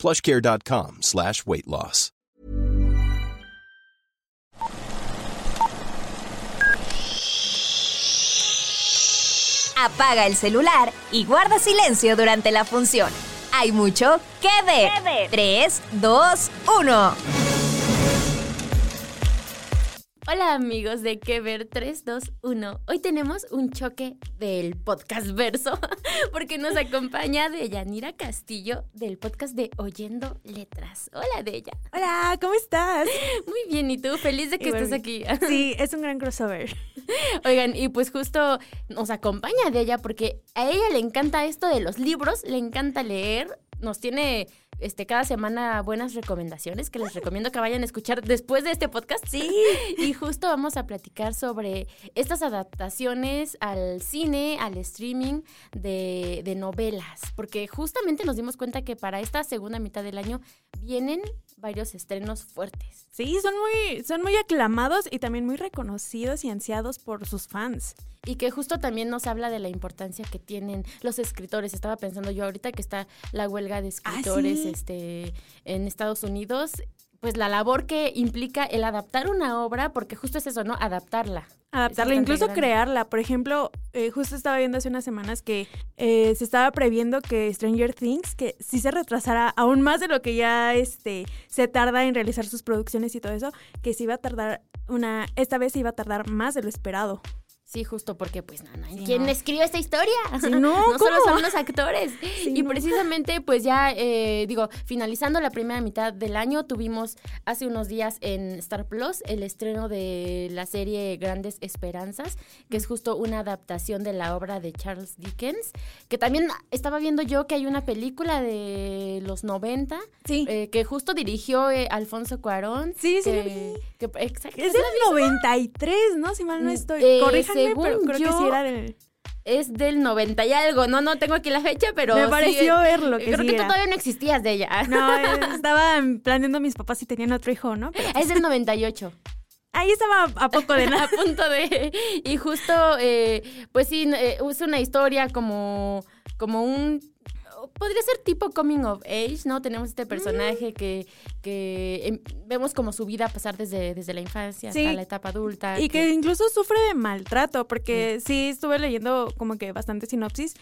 plushcare.com slash weight loss. Apaga el celular y guarda silencio durante la función. Hay mucho que ver. 3, 2, 1. Hola amigos de Que Ver 321. Hoy tenemos un choque del podcast verso porque nos acompaña Deyanira Castillo del podcast de Oyendo Letras. Hola Deya. Hola, ¿cómo estás? Muy bien, ¿y tú? Feliz de que estés aquí. Sí, es un gran crossover. Oigan, y pues justo nos acompaña Deya porque a ella le encanta esto de los libros, le encanta leer, nos tiene este, cada semana buenas recomendaciones que les recomiendo que vayan a escuchar después de este podcast. Sí. Y justo vamos a platicar sobre estas adaptaciones al cine, al streaming de, de novelas, porque justamente nos dimos cuenta que para esta segunda mitad del año vienen varios estrenos fuertes. Sí, son muy, son muy aclamados y también muy reconocidos y ansiados por sus fans. Y que justo también nos habla de la importancia que tienen los escritores. Estaba pensando yo ahorita que está la huelga de escritores este, en Estados Unidos, pues la labor que implica el adaptar una obra, porque justo es eso, ¿no? Adaptarla. Adaptarla, incluso crearla. Por ejemplo, eh, justo estaba viendo hace unas semanas que eh, se estaba previendo que Stranger Things, que sí se retrasara aún más de lo que ya este, se tarda en realizar sus producciones y todo eso, que se iba a tardar una, esta vez se iba a tardar más de lo esperado. Sí, justo porque, pues, no, no. Sí, ¿Quién no. escribe esta historia? Sí, no, no solo son los actores. Sí, y no. precisamente, pues ya, eh, digo, finalizando la primera mitad del año, tuvimos hace unos días en Star Plus el estreno de la serie Grandes Esperanzas, que es justo una adaptación de la obra de Charles Dickens, que también estaba viendo yo que hay una película de los 90, Sí. eh, que justo dirigió eh, Alfonso Cuarón. Sí, sí, que, que- exacto, Es ¿sí del la viste? 93, ¿no? Si mal no Mm, estoy. Pero creo que sí era del... Es del 90 y algo. No, no tengo aquí la fecha, pero. Me pareció eh, verlo que Creo sí que tú todavía no existías de ella. No, eh, estaban planeando mis papás si tenían otro hijo, ¿no? Pero Es del 98. ahí estaba a poco de nada. a punto de. Y justo, eh, pues sí, eh, es una historia como, como un. Podría ser tipo coming of age, ¿no? Tenemos este personaje que, que em, vemos como su vida pasar desde, desde la infancia Sí. hasta la etapa adulta. Y que incluso sufre de maltrato, porque sí estuve leyendo como que bastante sinopsis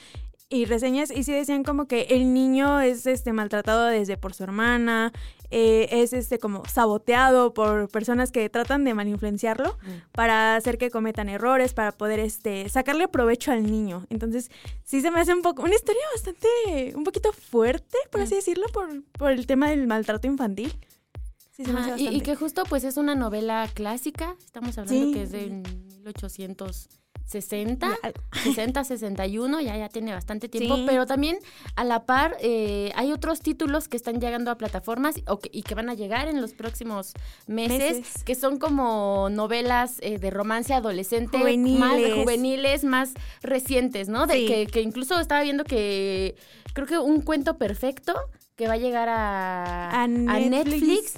y reseñas y sí decían como que el niño es este maltratado desde por su hermana, eh, es este como saboteado por personas que tratan de malinfluenciarlo Mm. para hacer que cometan errores, para poder este sacarle provecho al niño. Entonces, sí se me hace un poco una historia bastante un poquito fuerte, por así decirlo, por, por el tema del maltrato infantil. Sí, se me hace y, que justo pues es una novela clásica, estamos hablando Sí. que es de 1860, Ya, 60, 61, ya, ya tiene bastante tiempo, Sí. pero también a la par eh, hay otros títulos que están llegando a plataformas o que- y que van a llegar en los próximos meses, Meses. que son como novelas eh, de romance adolescente, más Juveniles. juveniles, más recientes, ¿no? De Sí. que, que incluso estaba viendo que creo que un cuento perfecto que va a llegar a, A a Netflix.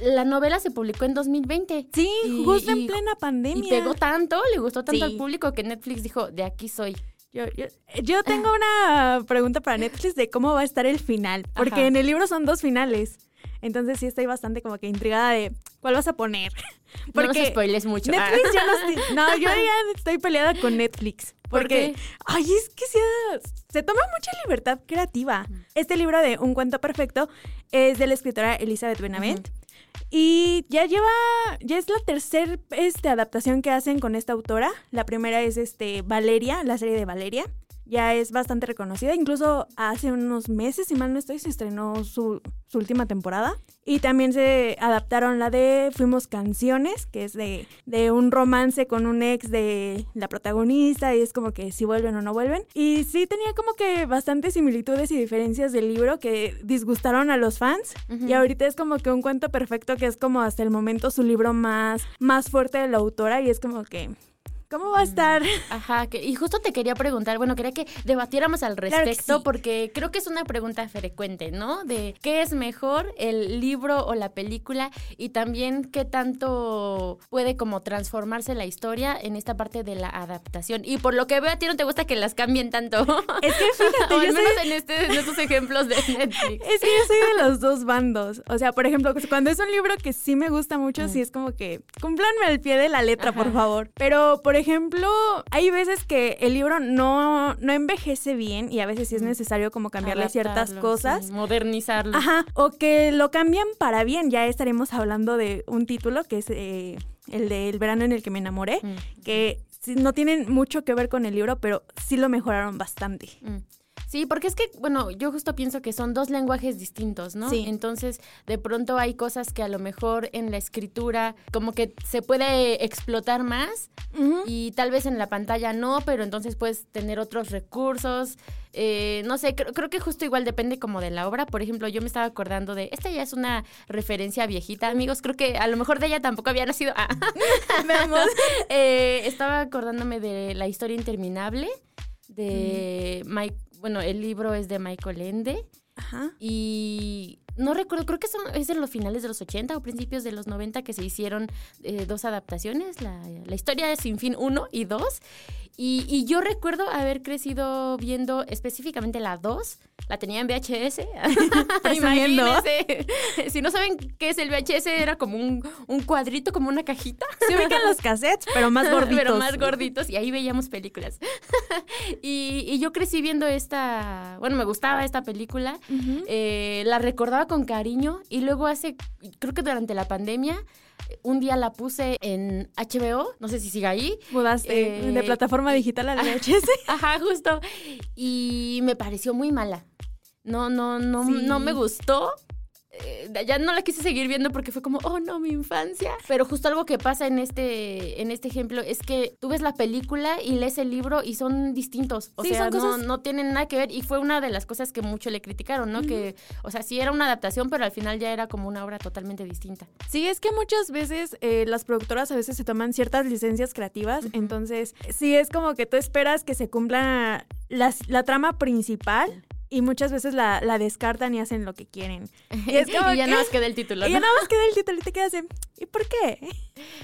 La novela se publicó en 2020. Sí, Y- justo y- en plena pandemia. Y pegó tanto, le gustó tanto Sí. al público que Netflix dijo, de aquí soy. Yo, yo- yo tengo una pregunta para Netflix de cómo va a estar el final, porque Ajá. en el libro son dos finales. Entonces sí estoy bastante como que intrigada de cuál vas a poner. no nos Porque spoiles mucho. Netflix ya no estoy, no, yo ya estoy peleada con Netflix. ¿Por Porque, ay, es que se, se toma mucha libertad creativa. Este libro de Un cuento perfecto es de la escritora Elizabeth Benavent. Y ya lleva, ya es la tercera este, adaptación que hacen con esta autora. La primera es este Valeria, la serie de Valeria, ya es bastante reconocida. Incluso hace unos meses, si mal no estoy, se estrenó su, su última temporada. Y también se adaptaron la de Fuimos Canciones, que es de, de un romance con un ex de la protagonista y es como que si vuelven o no vuelven. Y sí tenía como que bastantes similitudes y diferencias del libro que disgustaron a los fans. Y ahorita es como que un cuento perfecto que es como hasta el momento su libro más, más fuerte de la autora y es como que ¿Cómo va a estar? Ajá, que, y justo te quería preguntar, bueno, quería que debatiéramos al respecto porque creo que es una pregunta frecuente, ¿no? De qué es mejor, el libro o la película y también qué tanto puede como transformarse la historia en esta parte de la adaptación. Y por lo que veo a ti no te gusta que las cambien tanto. Es que fíjate, o al yo menos soy- en, este, en estos ejemplos de Netflix. Es que yo soy de los dos bandos. O sea, por ejemplo, cuando es un libro que sí me gusta mucho, sí es como que cúmplanme al pie de la letra, por favor. Pero, por ejemplo, hay veces que el libro no, no envejece bien y a veces sí es necesario como cambiarle ciertas cosas. sí, modernizarlo. Ajá, o que lo cambian para bien. Ya estaremos hablando de un título que es eh, el de El verano en el que me enamoré, Mm. que no tienen mucho que ver con el libro, pero sí lo mejoraron bastante. Mm. Sí, porque es que, bueno, yo justo pienso que son dos lenguajes distintos, ¿no? Sí. Entonces, de pronto hay cosas que a lo mejor en la escritura como que se puede explotar más y tal vez en la pantalla no, pero entonces puedes tener otros recursos. Eh, no sé, creo, creo que justo igual depende como de la obra. Por ejemplo, yo me estaba acordando de, esta ya es una referencia viejita, amigos, creo que a lo mejor de ella tampoco había nacido. Ah. Veamos. Eh, estaba acordándome de La historia interminable de Mike, bueno, el libro es de Michael Ende Ajá. y no recuerdo, creo que son, es de los finales de los 80 o principios de los 90 que se hicieron eh, dos adaptaciones, la, la historia de Sin Fin 1 y 2. Y, y yo recuerdo haber crecido viendo específicamente la 2, la tenía en VHS. Imagínense. Si no saben qué es el VHS, era como un, un cuadrito, como una cajita. Se ubican los cassettes, pero más gorditos. Pero más gorditos y ahí veíamos películas. y, y yo crecí viendo esta, bueno, me gustaba esta película, eh, la recordaba con cariño y luego hace, creo que durante la pandemia, un día la puse en HBO, no sé si siga ahí. Mudaste Eh, de plataforma digital a la VHS. Ajá, justo. Y me pareció muy mala. No, no, no, Sí. no me gustó. Eh, ya no la quise seguir viendo porque fue como, oh no, mi infancia. Pero justo algo que pasa en este, en este ejemplo es que tú ves la película y lees el libro y son distintos. O Sí, sea, no, cosas- no tienen nada que ver. Y fue una de las cosas que mucho le criticaron, ¿no? Que, o sea, sí era una adaptación, pero al final ya era como una obra totalmente distinta. Sí, es que muchas veces eh, las productoras a veces se toman ciertas licencias creativas, entonces sí es como que tú esperas que se cumpla las- la trama principal y muchas veces la, la descartan y hacen lo que quieren. Y es como y ya que- nada más queda el título. Ya nada más queda el título y te quedas de, ¿y por qué?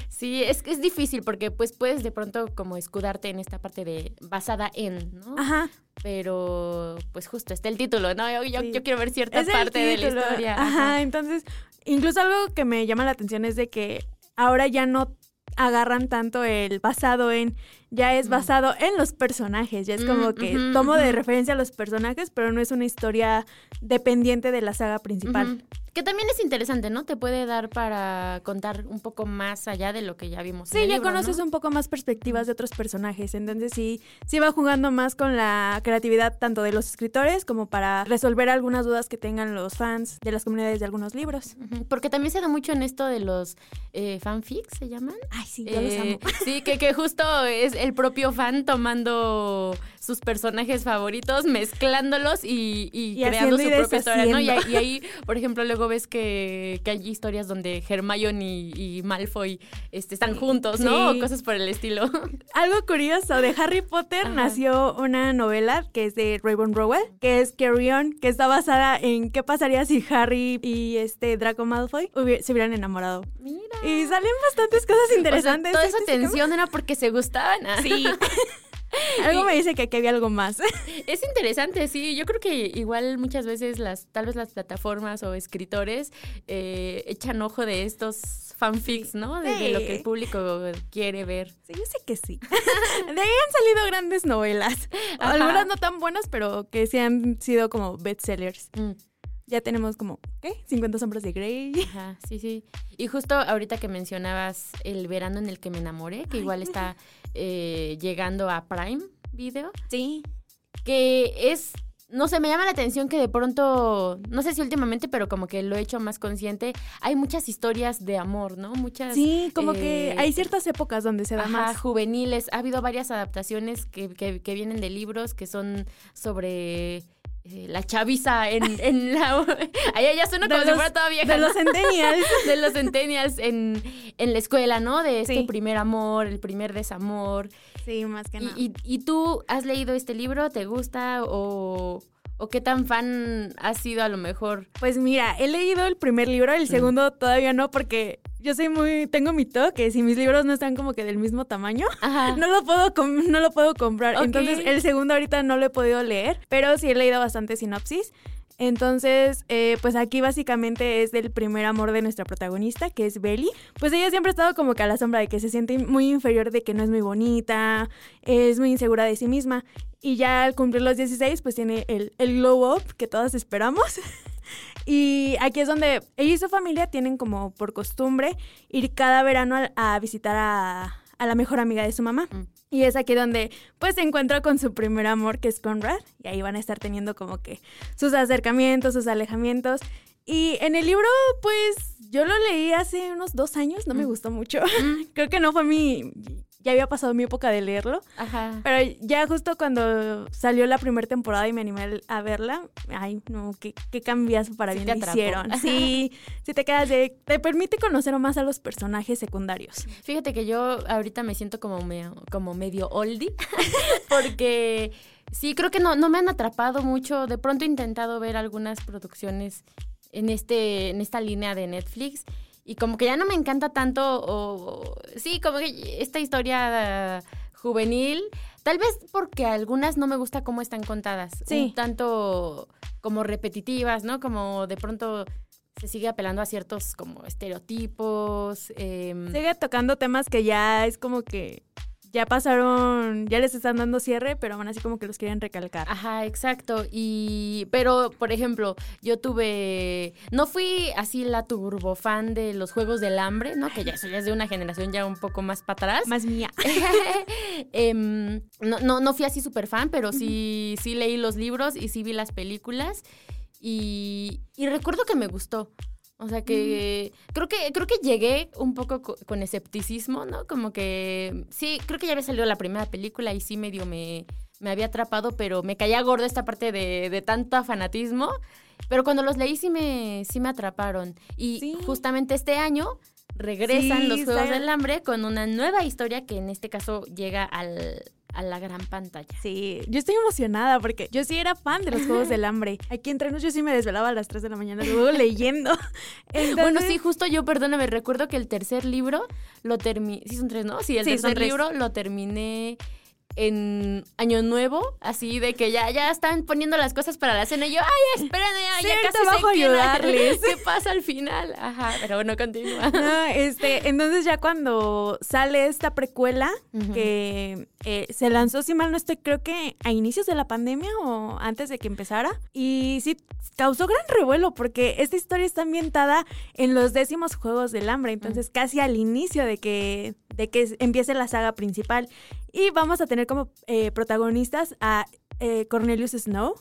Sí, es, es difícil porque pues puedes de pronto como escudarte en esta parte de basada en, ¿no? Ajá. Pero pues justo está el título, ¿no? Yo, yo, Sí. yo quiero ver cierta Es parte de la historia. Ajá, entonces, incluso algo que me llama la atención es de que ahora ya no agarran tanto el basado en, ya es basado en los personajes, ya es como Mm, que tomo de referencia a los personajes, pero no es una historia dependiente de la saga principal. Que también es interesante, ¿no? Te puede dar para contar un poco más allá de lo que ya vimos. en Sí, el ya libro, conoces ¿no? un poco más perspectivas de otros personajes, entonces sí, sí va jugando más con la creatividad tanto de los escritores como para resolver algunas dudas que tengan los fans de las comunidades de algunos libros. Porque también se da mucho en esto de los eh, fanfics, ¿se llaman? Ay, sí, yo los Eh, amo. Sí, que, que justo es el propio fan tomando sus personajes favoritos, mezclándolos y, y Y creando su propia historia, ¿no? Y ahí, por ejemplo, luego ves que, que hay historias donde Hermione y, y Malfoy este, están juntos, ¿no? Sí. O cosas por el estilo. Algo curioso, de Harry Potter Ajá. nació una novela que es de Raven Rowell, que es Carry On, que está basada en qué pasaría si Harry y este Draco Malfoy se hubieran enamorado. Mira. Y salen bastantes cosas O sea, interesantes. toda esa tensión era porque se gustaban. Sí. Algo me dice que aquí había algo más. Es interesante, sí. Yo creo que igual muchas veces las, tal vez las plataformas o escritores eh, echan ojo de estos fanfics, ¿no? De, de lo que el público quiere ver. Sí, yo sé que sí. De ahí han salido grandes novelas. Ajá. Algunas no tan buenas, pero que sí han sido como bestsellers. Mm, Ya tenemos como, ¿qué? 50 sombras de Grey. Ajá, sí, sí. Y justo ahorita que mencionabas el verano en el que me enamoré, que igual está eh, llegando a Prime Video. Sí. que es no sé, me llama la atención que de pronto, no sé si últimamente, pero como que lo he hecho más consciente, hay muchas historias de amor, ¿no? Muchas... Sí, como que eh, hay ciertas épocas donde se da Ajá, más. juveniles. Ha habido varias adaptaciones que, que, que vienen de libros que son sobre eh, la chaviza en, en la... Allá ya suena como si los- fuera toda vieja. de los centennials. de los centennials en, en la escuela, ¿no? De este Sí. primer amor, el primer desamor. Sí, más que nada. y, y tú has leído este libro? ¿Te gusta? ¿O, o qué tan fan has sido a lo mejor? Pues mira, he leído el primer libro, el segundo todavía no, porque yo soy muy, tengo mi toque, si mis libros no están como que del mismo tamaño, Ajá. no lo puedo, no lo puedo comprar. Entonces el segundo ahorita no lo he podido leer, pero sí he leído bastante sinopsis. Entonces, eh, pues aquí básicamente es del primer amor de nuestra protagonista, que es Belly. Pues ella siempre ha estado como que a la sombra de que se siente muy inferior, de que no es muy bonita, es muy insegura de sí misma. Y ya al cumplir los 16, pues tiene el, el glow up que todas esperamos. Y aquí es donde ella y su familia tienen como por costumbre ir cada verano a, visitar a, a la mejor amiga de su mamá. Mm. Y es aquí donde pues se encuentra con su primer amor que es Conrad. Y ahí van a estar teniendo como que sus acercamientos, sus alejamientos. Y en el libro pues yo lo leí hace unos dos años, no me gustó mucho. Creo que no fue mi... Ya había pasado mi época de leerlo. Ajá. Pero ya justo cuando salió la primera temporada y me animé a verla, ay, no, qué, qué cambiazo para Sí bien te hicieron. Sí, sí te quedas de... Te permite conocer más a los personajes secundarios. Fíjate que yo ahorita me siento como, me- como medio oldie, porque sí, creo que no, no me han atrapado mucho. De pronto he intentado ver algunas producciones en, este, en esta línea de Netflix y como que ya no me encanta tanto, o sí, como que esta historia juvenil, tal vez porque algunas no me gusta cómo están contadas, Sí. un tanto como repetitivas, ¿no? Como de pronto se sigue apelando a ciertos como estereotipos. em, Sigue tocando temas que ya es como que ya pasaron, ya les están dando cierre, pero aún así como que los quieren recalcar. Ajá, exacto. Y, pero, por ejemplo, yo tuve, no fui así la turbo fan de los Juegos del Hambre, ¿no? Que ya eso ya es de una generación ya un poco más para atrás. Más mía. Em, no, no, no fui así súper fan, pero sí, sí leí los libros y sí vi las películas. Y, y recuerdo que me gustó. O sea que creo que creo que llegué un poco co- con escepticismo, ¿no? Como que sí, creo que ya había salido la primera película y sí medio me, me había atrapado, pero me caía gordo esta parte de, de tanto fanatismo. Pero cuando los leí sí me, sí me atraparon. Y Sí. justamente este año regresan Sí, los Juegos del Hambre con una nueva historia que en este caso llega al, a la gran pantalla. Sí, yo estoy emocionada porque yo sí era fan de los Juegos del Hambre. Aquí entre nos yo sí me desvelaba a las 3 de la mañana luego leyendo. Bueno, sí, justo yo, perdóname, recuerdo que el tercer libro lo terminé. Sí, son tres, ¿no? Sí, el Sí, tercer libro lo terminé en Año Nuevo, así de que ya, ya están poniendo las cosas para la cena. Y yo, ay, esperen, ya, ya casi bajo a sé ayudarles. qué pasa al final. Ajá, pero bueno, continúa. No, este, entonces ya cuando sale esta precuela que eh, se lanzó, si mal no estoy, creo que a inicios de la pandemia o antes de que empezara. Y sí, causó gran revuelo porque esta historia está ambientada en los décimos Juegos del Hambre, entonces casi al inicio de que, de que empiece la saga principal. Y vamos a tener como eh, protagonistas a eh, Cornelius Snow.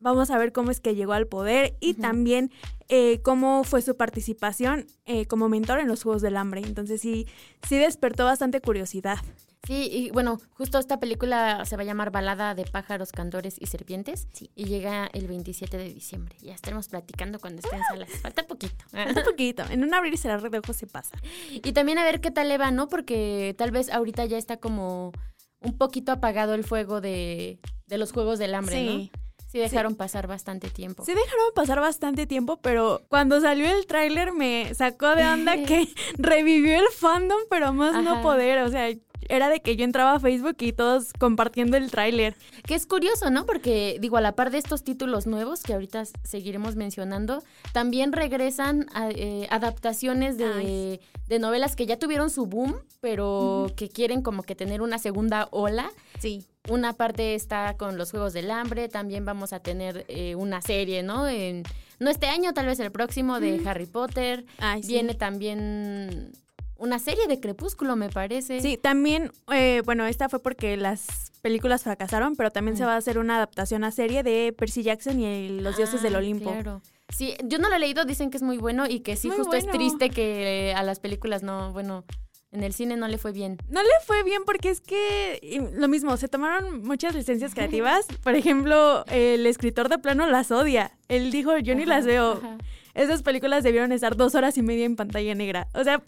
Vamos a ver cómo es que llegó al poder y también eh, cómo fue su participación eh, como mentor en los Juegos del Hambre. Entonces sí, sí despertó bastante curiosidad. Sí, y bueno, justo esta película se va a llamar Balada de pájaros, cantores y serpientes. Y llega el 27 de diciembre. Ya estaremos platicando cuando esté en salas. Falta poquito. Un poquito, en un abrir y cerrar de ojos se pasa. Y también a ver qué tal le va, ¿no? Porque tal vez ahorita ya está como un poquito apagado el fuego de, de los Juegos del Hambre, ¿no? Sí dejaron pasar bastante tiempo. Sí dejaron pasar bastante tiempo, pero cuando salió el tráiler me sacó de onda que revivió el fandom, pero más no poder. O sea, era de que yo entraba a Facebook y todos compartiendo el tráiler. Que es curioso, ¿no? Porque, digo, a la par de estos títulos nuevos que ahorita seguiremos mencionando, también regresan a- eh, adaptaciones de, de novelas que ya tuvieron su boom, pero que quieren como que tener una segunda ola. Sí. Una parte está con los Juegos del Hambre, también vamos a tener eh, una serie, ¿no? En, no este año, tal vez el próximo de Harry Potter. Ay, sí. Viene también una serie de Crepúsculo, me parece. Sí, también, eh, bueno, esta fue porque las películas fracasaron, pero también se va a hacer una adaptación a serie de Percy Jackson y los dioses del Ah, Olimpo. Claro. Sí, yo no lo he leído, dicen que es muy bueno y que sí, Muy justo es triste que a las películas no, bueno, en el cine no le fue bien. No le fue bien porque es que lo mismo, se tomaron muchas licencias creativas. Por ejemplo, el escritor de plano las odia. Él dijo, yo ni las veo. Ajá. Esas películas debieron estar dos horas y media en pantalla negra. O sea,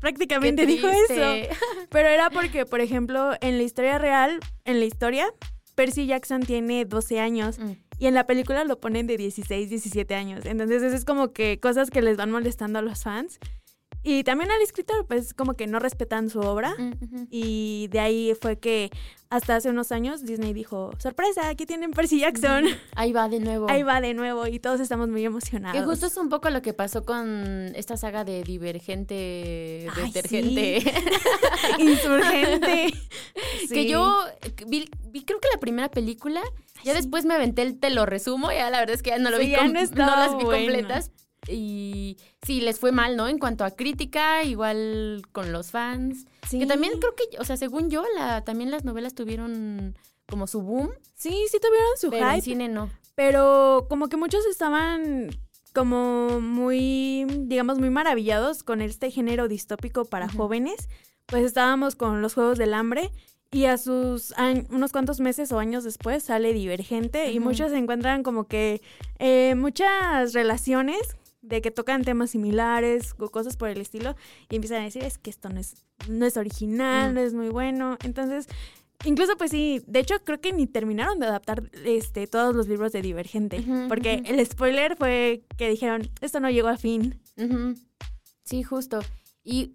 prácticamente dijo eso. Pero era porque, por ejemplo, en la historia real, en la historia, Percy Jackson tiene 12 años. Mm. Y en la película lo ponen de 16, 17 años. Entonces, eso es como que cosas que les van molestando a los fans. Y también al escritor, pues como que no respetan su obra. Mm. Y de ahí fue que hasta hace unos años Disney dijo, sorpresa, aquí tienen Percy Jackson. Ahí va de nuevo. Ahí va de nuevo y todos estamos muy emocionados. Que justo es un poco lo que pasó con esta saga de Divergente, Ay, Detergente. Insurgente. Que yo vi, vi creo que la primera película, ya después me aventé el te lo resumo, ya la verdad es que ya no lo vi, ya no las vi completas. Y sí, les fue mal, ¿no? En cuanto a crítica, igual con los fans. Sí. Que también creo que, o sea, según yo, la, también las novelas tuvieron como su boom, Sí, sí tuvieron su pero en hype, cine no. pero como que muchos estaban como muy, digamos, muy maravillados con este género distópico para jóvenes. Pues estábamos con los Juegos del Hambre y a sus unos cuantos meses o años después sale Divergente y muchos encuentran como que eh, muchas relaciones de que tocan temas similares o cosas por el estilo y empiezan a decir es que esto no es, no es original, Mm. no es muy bueno. Entonces, incluso pues sí, de hecho creo que ni terminaron de adaptar este todos los libros de Divergente, porque el spoiler fue que dijeron, esto no llegó a fin. Sí, justo. Y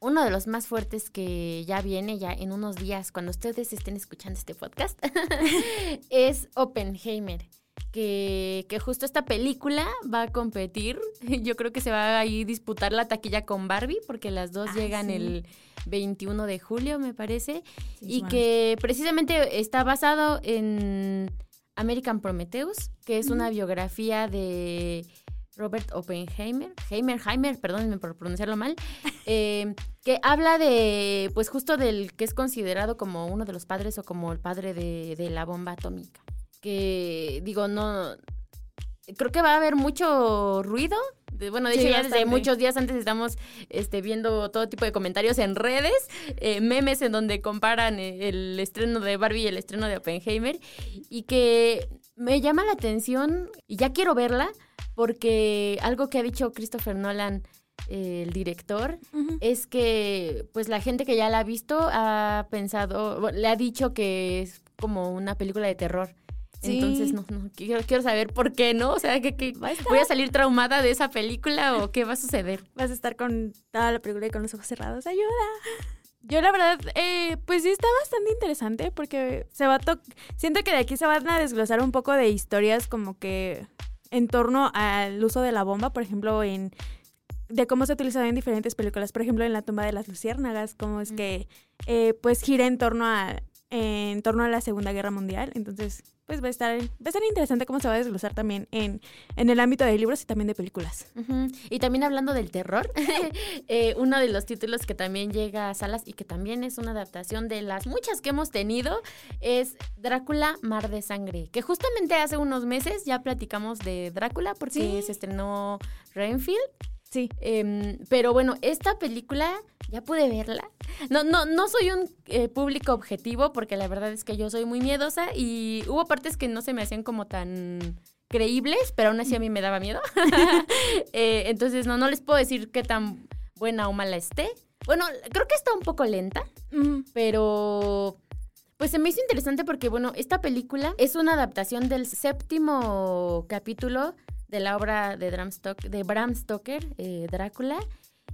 uno de los más fuertes que ya viene, ya en unos días, cuando ustedes estén escuchando este podcast, es Oppenheimer. Que, que justo esta película va a competir. Yo creo que se va a ahí disputar la taquilla con Barbie, porque las dos llegan sí. el 21 de julio, me parece. y bueno. que precisamente está basado en American Prometheus, que es una biografía de Robert Oppenheimer, Heimer, Heimer, perdónenme por pronunciarlo mal, eh, que habla de, pues justo del que es considerado como uno de los padres o como el padre de, de la bomba atómica. Que digo, no, creo que va a haber mucho ruido. De- bueno, de Sí, hecho ya desde muchos días antes estamos este, viendo todo tipo de comentarios en redes, eh, memes en donde comparan eh, el estreno de Barbie y el estreno de Oppenheimer y que me llama la atención y ya quiero verla porque algo que ha dicho Christopher Nolan, el director, es que pues la gente que ya la ha visto ha pensado, le ha dicho que es como una película de terror. Sí. Entonces, no, no, quiero, quiero saber por qué, ¿no? O sea, que, que a voy a salir traumada de esa película o qué va a suceder. Vas a estar con toda la película y con los ojos cerrados. ¡Ayuda! Yo la verdad, eh, pues sí está bastante interesante porque se va a to- siento que de aquí se van a desglosar un poco de historias como que en torno al uso de la bomba, por ejemplo, en de cómo se ha utilizado en diferentes películas, por ejemplo, en la tumba de las luciérnagas, cómo es que eh, pues gira en torno a en torno a la Segunda Guerra Mundial. Entonces, pues va a estar va a estar interesante cómo se va a desglosar también en, en el ámbito de libros y también de películas. Y también hablando del terror, eh, uno de los títulos que también llega a salas y que también es una adaptación de las muchas que hemos tenido es Drácula, Mar de Sangre, que justamente hace unos meses ya platicamos de Drácula porque Sí. se estrenó Renfield. Sí. Em, pero bueno, esta película ya pude verla. No, no, no soy un eh, público objetivo porque la verdad es que yo soy muy miedosa y hubo partes que no se me hacían como tan creíbles, pero aún así a mí me daba miedo. Eh, entonces no, no les puedo decir qué tan buena o mala esté. Bueno, creo que está un poco lenta, Mm, pero pues se me hizo interesante porque, bueno, esta película es una adaptación del séptimo capítulo de la obra de, Bram Stoker, de Bram Stoker, eh, Drácula.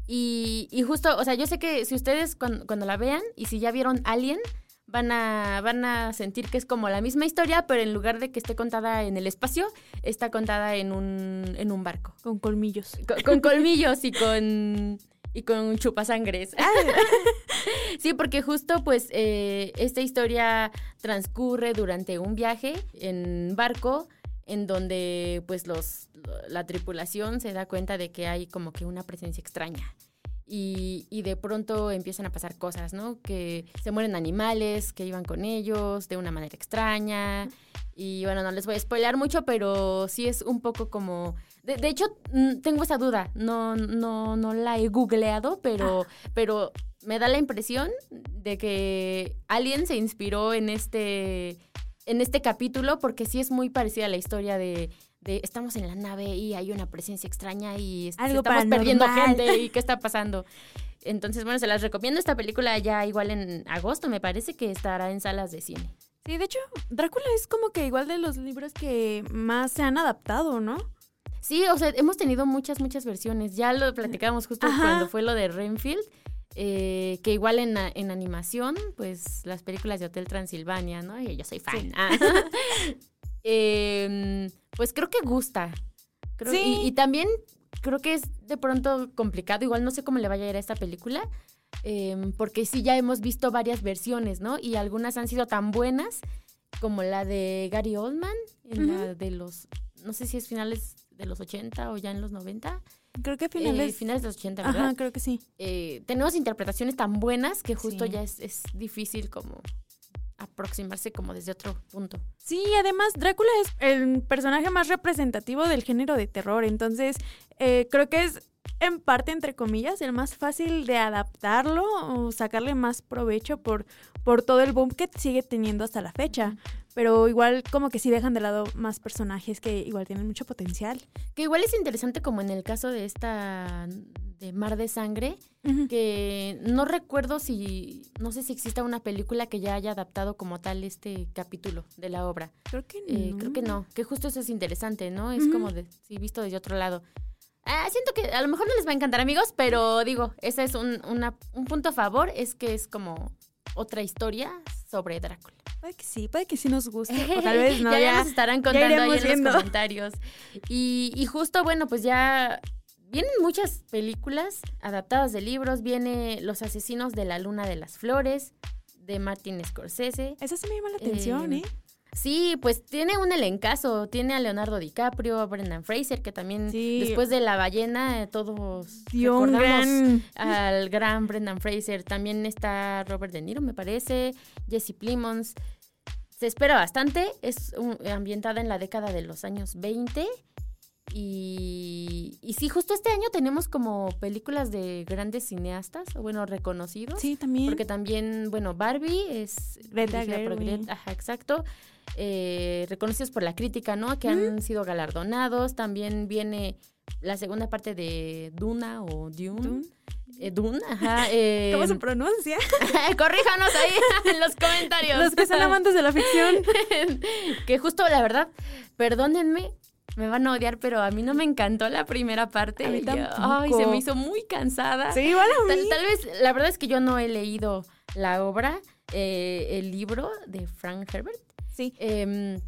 Y, y justo, o sea, yo sé que si ustedes cuando, cuando la vean y si ya vieron Alien, van a, van a sentir que es como la misma historia, pero en lugar de que esté contada en el espacio, está contada en un, en un barco. con colmillos. Con, con colmillos y con y con chupasangres. sí, porque justo pues eh, esta historia transcurre durante un viaje en barco en donde pues los la tripulación se da cuenta de que hay como que una presencia extraña y, y, de pronto empiezan a pasar cosas, ¿no? Que se mueren animales que iban con ellos de una manera extraña. Y bueno, no les voy a spoiler mucho, pero sí es un poco como... De, de hecho, mm, tengo esa duda, no, no, no la he googleado, pero, ah. pero me da la impresión de que alguien se inspiró en este, en este capítulo porque sí es muy parecida a la historia de estamos en la nave y hay una presencia extraña y estamos perdiendo gente y qué está pasando. Entonces, bueno, se las recomiendo esta película ya igual en agosto, me parece que estará en salas de cine. Sí, de hecho, Drácula es como que igual de los libros que más se han adaptado, ¿no? Sí, o sea, hemos tenido muchas, muchas versiones. Ya lo platicábamos justo cuando fue lo de Renfield. Eh, que igual en, en, animación, pues las películas de Hotel Transilvania, ¿no? Y yo soy fan. eh, pues creo que gusta. sí. y, también creo que es de pronto complicado, igual no sé cómo le vaya a ir a esta película, em, porque sí ya hemos visto varias versiones, ¿no? Y algunas han sido tan buenas como la de Gary Oldman, en la de los, no sé si es finales de los 80 o ya en los 90. Creo que finales. Eh, finales de los 80, ¿verdad? Ajá, creo que sí. Eh, tenemos interpretaciones tan buenas que justo ya es, es difícil como aproximarse como desde otro punto. Sí, además Drácula es el personaje más representativo del género de terror, entonces eh, creo que es en parte, entre comillas, el más fácil de adaptarlo o sacarle más provecho por, por todo el boom que sigue teniendo hasta la fecha. Pero igual como que sí dejan de lado más personajes que igual tienen mucho potencial. Que igual es interesante como en el caso de esta de Mar de Sangre, que no recuerdo si, no sé si exista una película que ya haya adaptado como tal este capítulo de la obra. Creo que eh, no. creo que no, que justo eso es interesante, ¿no? Es como de, sí, visto desde otro lado. Ah, siento que a lo mejor no les va a encantar, amigos, pero digo, ese es un, un punto a favor, es que es como otra historia sobre Drácula. Puede que sí, puede que sí nos guste, o tal vez no. ya, ya, nos estarán contando ahí en los comentarios. Y, y justo, bueno, pues ya vienen muchas películas adaptadas de libros. Viene Los asesinos de la luna de las flores, de Martin Scorsese. Esa se me llama la atención, ¿eh? ¿eh? Sí, pues tiene un elencazo. Tiene a Leonardo DiCaprio, a Brendan Fraser, que también después de La ballena eh, todos recordamos al gran Brendan Fraser. También está Robert De Niro, me parece, Jesse Plimons. Se espera bastante. Es ambientada en la década de los años 20 y, y sí, justo este año tenemos como películas de grandes cineastas, o bueno, reconocidos. Sí, también. Porque también, bueno, Barbie es... Greta Gerwig. Ajá, exacto. Eh, reconocidos por la crítica, ¿no? Que han sido galardonados. También viene la segunda parte de Duna o Dune. Dune. Eh, Dune, ajá. Eh, ¿Cómo se pronuncia? corríjanos ahí en los comentarios. Los que son amantes de la ficción. que justo, la verdad, perdónenme, me van a odiar, pero a mí no me encantó la primera parte. A mí ay, se me hizo muy cansada. Sí, igual a mí. Tal, vez, la verdad es que yo no he leído la obra, eh, el libro de Frank Herbert. Sí. Em,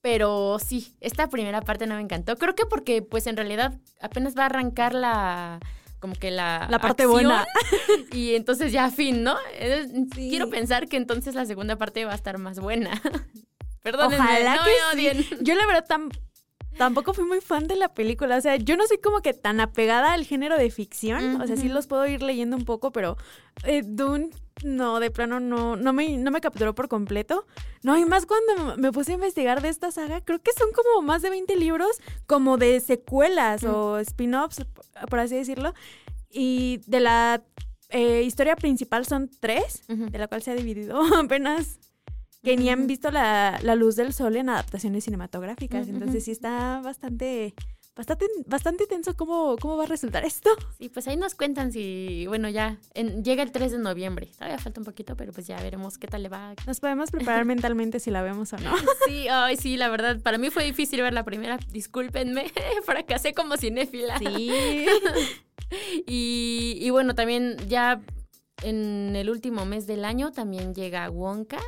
pero sí, esta primera parte no me encantó. Creo que porque, pues, en realidad apenas va a arrancar la como que la, la parte buena. Y entonces ya fin, ¿no? Eh, quiero pensar que entonces la segunda parte va a estar más buena. Perdón, Ojalá que Yo la verdad tampoco fui muy fan de la película. O sea, yo no soy como que tan apegada al género de ficción. O sea, sí los puedo ir leyendo un poco, pero eh, Dune, no, de plano no, no, me, no me capturó por completo. No, y más cuando me puse a investigar de esta saga, creo que son como más de 20 libros, como de secuelas o spin-offs, por así decirlo. Y de la eh, historia principal son tres, de la cual se ha dividido apenas que ni han visto la, luz del sol en adaptaciones cinematográficas. Entonces sí está bastante, bastante, bastante tenso cómo, cómo va a resultar esto. Sí, pues ahí nos cuentan si, bueno, ya llega el 3 de noviembre. Todavía falta un poquito, pero pues ya veremos qué tal le va. Nos podemos preparar mentalmente si la vemos o no. Sí, ay, sí, la verdad, para mí fue difícil ver la primera. Discúlpenme, fracasé como cinéfila. Sí. y, y bueno, también ya en el último mes del año también llega Wonka.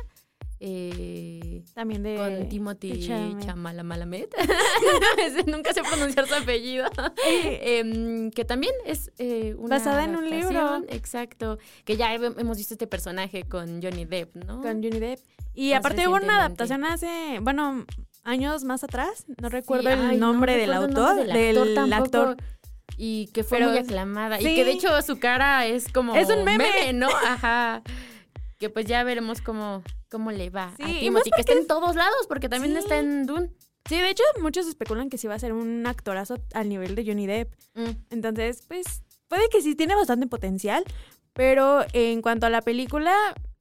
Eh, También de con Timothy Chamalamalamet nunca sé pronunciar su apellido eh, que también es eh, una basada en un libro exacto que ya hemos visto este personaje con Johnny Depp no con Johnny Depp y aparte hubo una adaptación hace bueno años más atrás no recuerdo el nombre del autor del, actor y que fue Pero muy aclamada. sí. Y que de hecho su cara es como. Es un meme. ¿no? Ajá. Que pues ya veremos cómo, cómo le va Sí, a Timothy, que está en todos lados, porque también Sí. está en Dune. Sí, de hecho, muchos especulan que sí va a ser un actorazo al nivel de Johnny Depp. Mm. Entonces, pues, puede que sí tiene bastante potencial. Pero en cuanto a la película,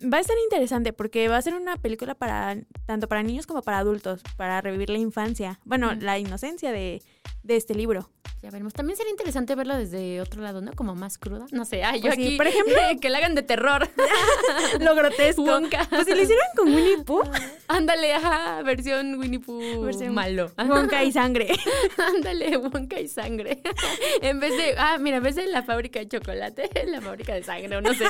va a ser interesante porque va a ser una película para tanto para niños como para adultos, para revivir la infancia, bueno, Mm. la inocencia de, de este libro. Ya veremos. También sería interesante verla desde otro lado, ¿no? Como más cruda. No sé, ay, yo Pues sí, aquí. por ejemplo- que la hagan de terror. Lo grotesco. Wonka. Pues si lo hicieron con Winnie Pooh, Ándale, ajá, versión Winnie Pooh Versión malo. Wonka y sangre. Ándale, Wonka y sangre. en vez de, ah, mira, en vez de la fábrica de chocolate, la fábrica de sangre, o no sé.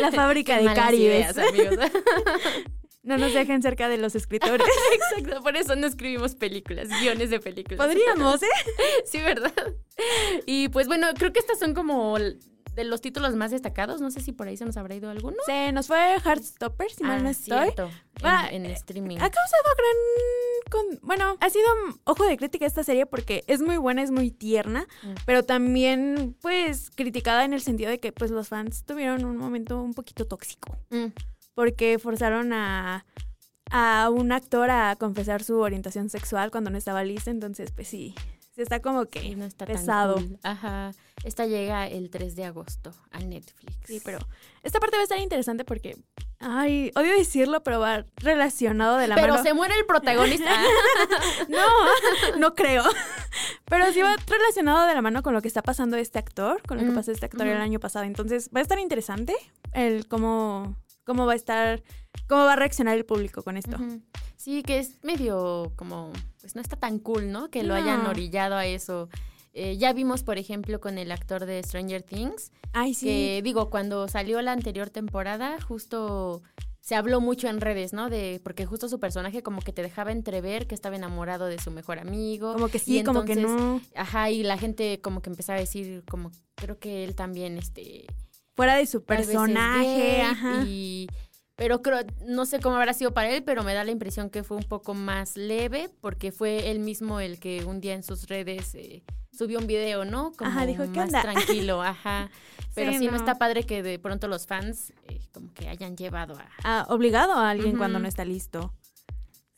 La fábrica Qué de Caribes. ideas, amigos. No nos dejen cerca de los escritores. Exacto, por eso no escribimos películas, guiones de películas. Podríamos, ¿eh? Sí, ¿verdad? Y pues bueno, creo que estas son como de los títulos más destacados. No sé si por ahí se nos habrá ido alguno. Se nos fue Heartstopper, si mal no Ah, estoy. cierto, en, Ah, en streaming. Ha causado gran... con- Bueno, ha sido ojo de crítica esta serie porque es muy buena, es muy tierna, Mm. pero también pues criticada en el sentido de que pues los fans tuvieron un momento un poquito tóxico Mm. Porque forzaron a, a un actor a confesar su orientación sexual cuando no estaba listo, entonces pues sí, sí está como que no está pesado. tan cool. Ajá. Esta llega el 3 de agosto a Netflix. Sí, pero esta parte va a estar interesante porque, ay, odio decirlo, pero va relacionado de la Pero mano. se muere el protagonista. No, no creo. Pero sí va relacionado de la mano con lo que está pasando este actor, con lo que Mm, pasó este actor el año pasado. Entonces va a estar interesante el cómo, cómo va a estar, cómo va a reaccionar el público con esto. Sí, que es medio como, pues no está tan cool, ¿no? Que lo hayan orillado a eso. Eh, ya vimos, por ejemplo, con el actor de Stranger Things, Ay, sí. que digo, cuando salió la anterior temporada, justo se habló mucho en redes, ¿no? De porque justo su personaje como que te dejaba entrever que estaba enamorado de su mejor amigo. Como que y sí, como que no. Ajá, y la gente como que empezaba a decir, como creo que él también, este, Fuera de su personaje, ajá. y pero creo no sé cómo habrá sido para él pero me da la impresión que fue un poco más leve porque fue él mismo el que un día en sus redes eh, subió un video no como Ajá, dijo, "¿Qué más onda?" tranquilo ajá pero sí, Sí, no. no. está padre que de pronto los fans eh, como que hayan llevado a Ah, obligado a alguien cuando no está listo.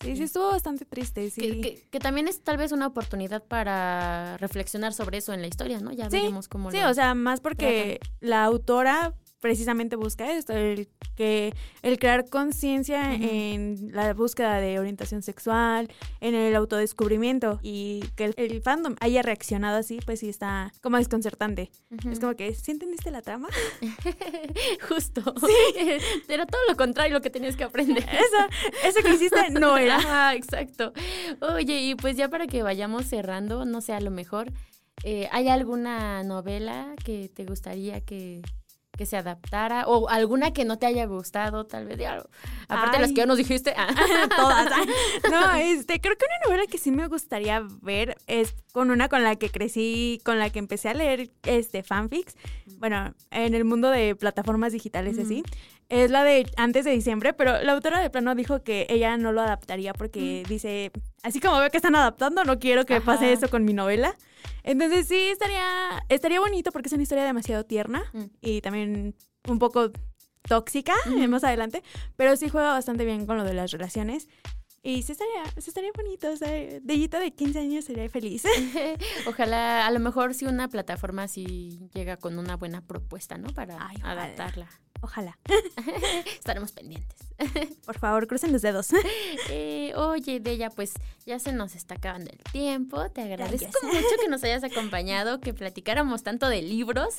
Sí, sí, estuvo bastante triste, sí. que, que- que también es tal vez una oportunidad para reflexionar sobre eso en la historia no ya Sí, veremos cómo Sí, lo- o sea, más porque la autora precisamente busca esto, el que el crear conciencia en la búsqueda de orientación sexual, en el autodescubrimiento y que el, el fandom haya reaccionado así, pues sí está como desconcertante. Es como que, ¿sí entendiste la trama? justo era todo lo contrario lo que tenías que aprender Eso, eso que hiciste no era. Ajá, exacto. Oye, y pues ya para que vayamos cerrando, no sé, a lo mejor, eh, ¿hay alguna novela que te gustaría que, que se adaptara? ¿O alguna que no te haya gustado, tal vez? Ya, aparte de las que ya nos dijiste. ah. Todas. No, este, creo que una novela que sí me gustaría ver es con una con la que crecí, con la que empecé a leer este fanfics. Bueno, en el mundo de plataformas digitales y así. Es la de antes de diciembre, pero la autora de plano dijo que ella no lo adaptaría porque dice, así como veo que están adaptando, no quiero que pase eso con mi novela. Entonces sí, estaría, estaría bonito porque es una historia demasiado tierna Mm. y también un poco tóxica eh, más adelante, pero sí juega bastante bien con lo de las relaciones. Y sí estaría, sí estaría bonito, o sea, Deyita de 15 años sería feliz. Ojalá, a lo mejor si una plataforma sí llega con una buena propuesta, ¿no? Para Ay, adaptarla. Ojalá. Estaremos pendientes. Por favor, crucen los dedos. Eh, oye, Bella, pues ya se nos está acabando el tiempo. Te agradezco mucho que nos hayas acompañado, que platicáramos tanto de libros.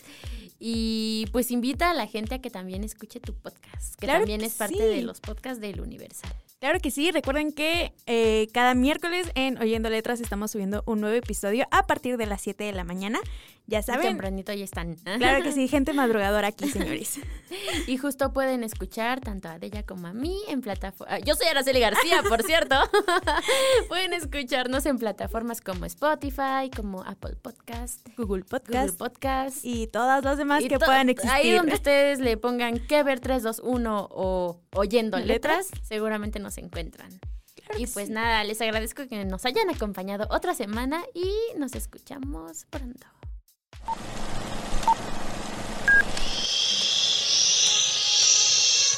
Y pues invita a la gente a que también escuche tu podcast, que Claro también que es parte sí. de los podcasts del Universal. Claro que sí, recuerden que eh, cada miércoles en Oyendo Letras estamos subiendo un nuevo episodio a partir de las 7 de la mañana. Ya saben. tempranito ya están. Claro que sí, gente madrugadora aquí, señores. Y justo pueden escuchar tanto a Della como a mí en plataformas. Yo soy Araceli García, por cierto. pueden escucharnos en plataformas como Spotify, como Apple Podcast, Google Google Podcast Podcast. y todas las demás que puedan existir. Ahí donde ustedes le pongan que ver 321 o oyendo ¿Letras? letras, seguramente nos encuentran. Y pues nada, les agradezco que nos hayan acompañado otra semana y nos escuchamos pronto.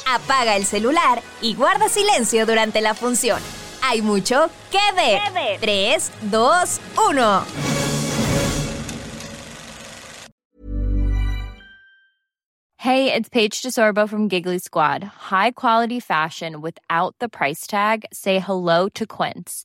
Apaga el celular y guarda silencio durante la función. Hay mucho que ver. 3, 2, 1. Hey, it's Paige DeSorbo from Giggly Squad. High quality fashion without the price tag. Say hello to Quince.